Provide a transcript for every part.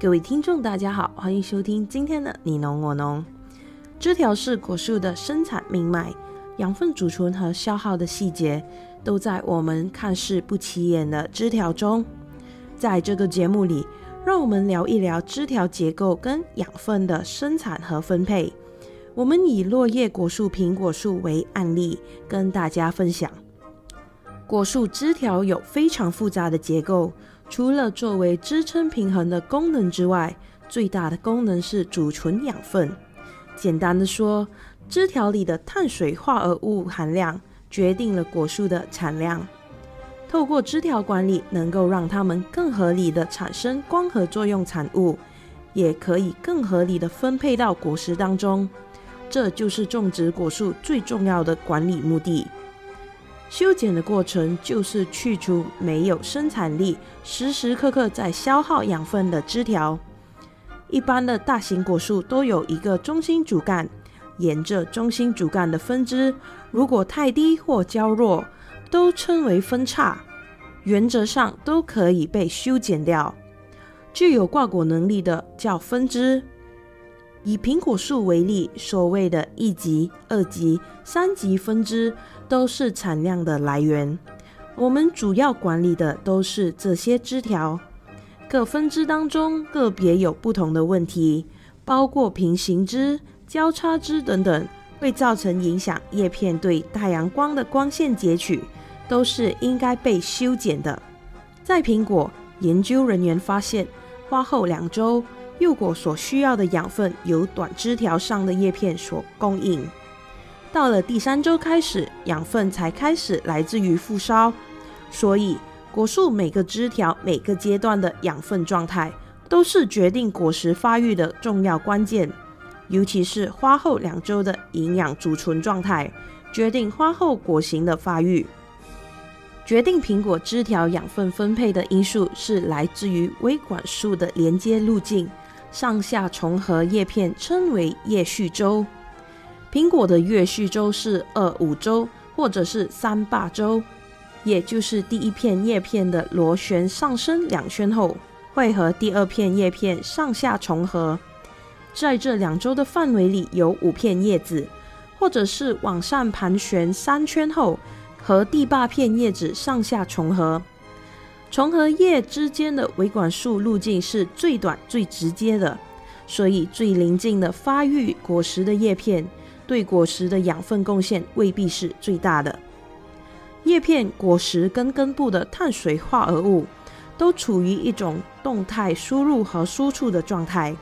各位听众，大家好，欢迎收听今天的你侬我侬。枝条是果树的生产命脉，养分储存和消耗的细节都在我们看似不起眼的枝条中。在这个节目里，让我们聊一聊枝条结构跟养分的生产和分配。我们以落叶果树苹果树为案例，跟大家分享。果树枝条有非常复杂的结构，除了作为支撑平衡的功能之外，最大的功能是储存养分。简单的说，枝条里的碳水化合物含量决定了果树的产量。透过枝条管理，能够让它们更合理的产生光合作用产物，也可以更合理的分配到果实当中。这就是种植果树最重要的管理目的。修剪的过程就是去除没有生产力、时时刻刻在消耗养分的枝条。一般的大型果树都有一个中心主干，沿着中心主干的分支，如果太低或较弱，都称为分叉，原则上都可以被修剪掉。具有挂果能力的叫分枝。以苹果树为例，所谓的一级、二级、三级分枝都是产量的来源。我们主要管理的都是这些枝条。各分支当中个别有不同的问题，包括平行枝、交叉枝等等，会造成影响叶片对太阳光的光线截取，都是应该被修剪的。在苹果，研究人员发现，花后两周。幼果所需要的养分由短枝条上的叶片所供应，到了第三周开始，养分才开始来自于副梢。所以，果树每个枝条每个阶段的养分状态，都是决定果实发育的重要关键。尤其是花后两周的营养储存状态，决定花后果形的发育。决定苹果枝条养分分配的因素是来自于微管束的连接路径。上下重合叶片称为叶序周，苹果的叶序周是二五周或者是三八周，也就是第一片叶片的螺旋上升两圈后，会和第二片叶片上下重合，在这两周的范围里有五片叶子，或者是往上盘旋三圈后，和第八片叶子上下重合。重合叶之间的维管束路径是最短、最直接的，所以最临近的发育果实的叶片，对果实的养分贡献未必是最大的。叶片、果实跟根部的碳水化合物都处于一种动态输入和输出的状态。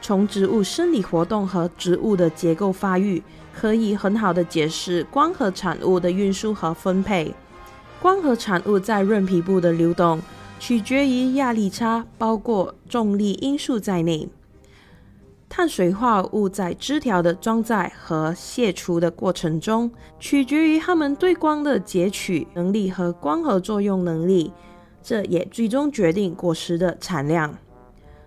从植物生理活动和植物的结构发育，可以很好的解释光合产物的运输和分配。光合产物在韧皮部的流动取决于压力差，包括重力因素在内。碳水化合物在枝条的装载和卸除的过程中，取决于它们对光的截取能力和光合作用能力，这也最终决定果实的产量。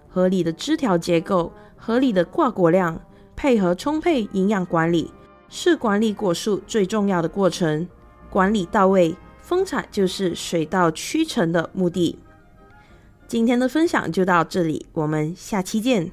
合理的枝条结构、合理的挂果量，配合充沛营养管理，是管理果树最重要的过程。管理到位。风采就是水到渠成的目的。今天的分享就到这里，我们下期见。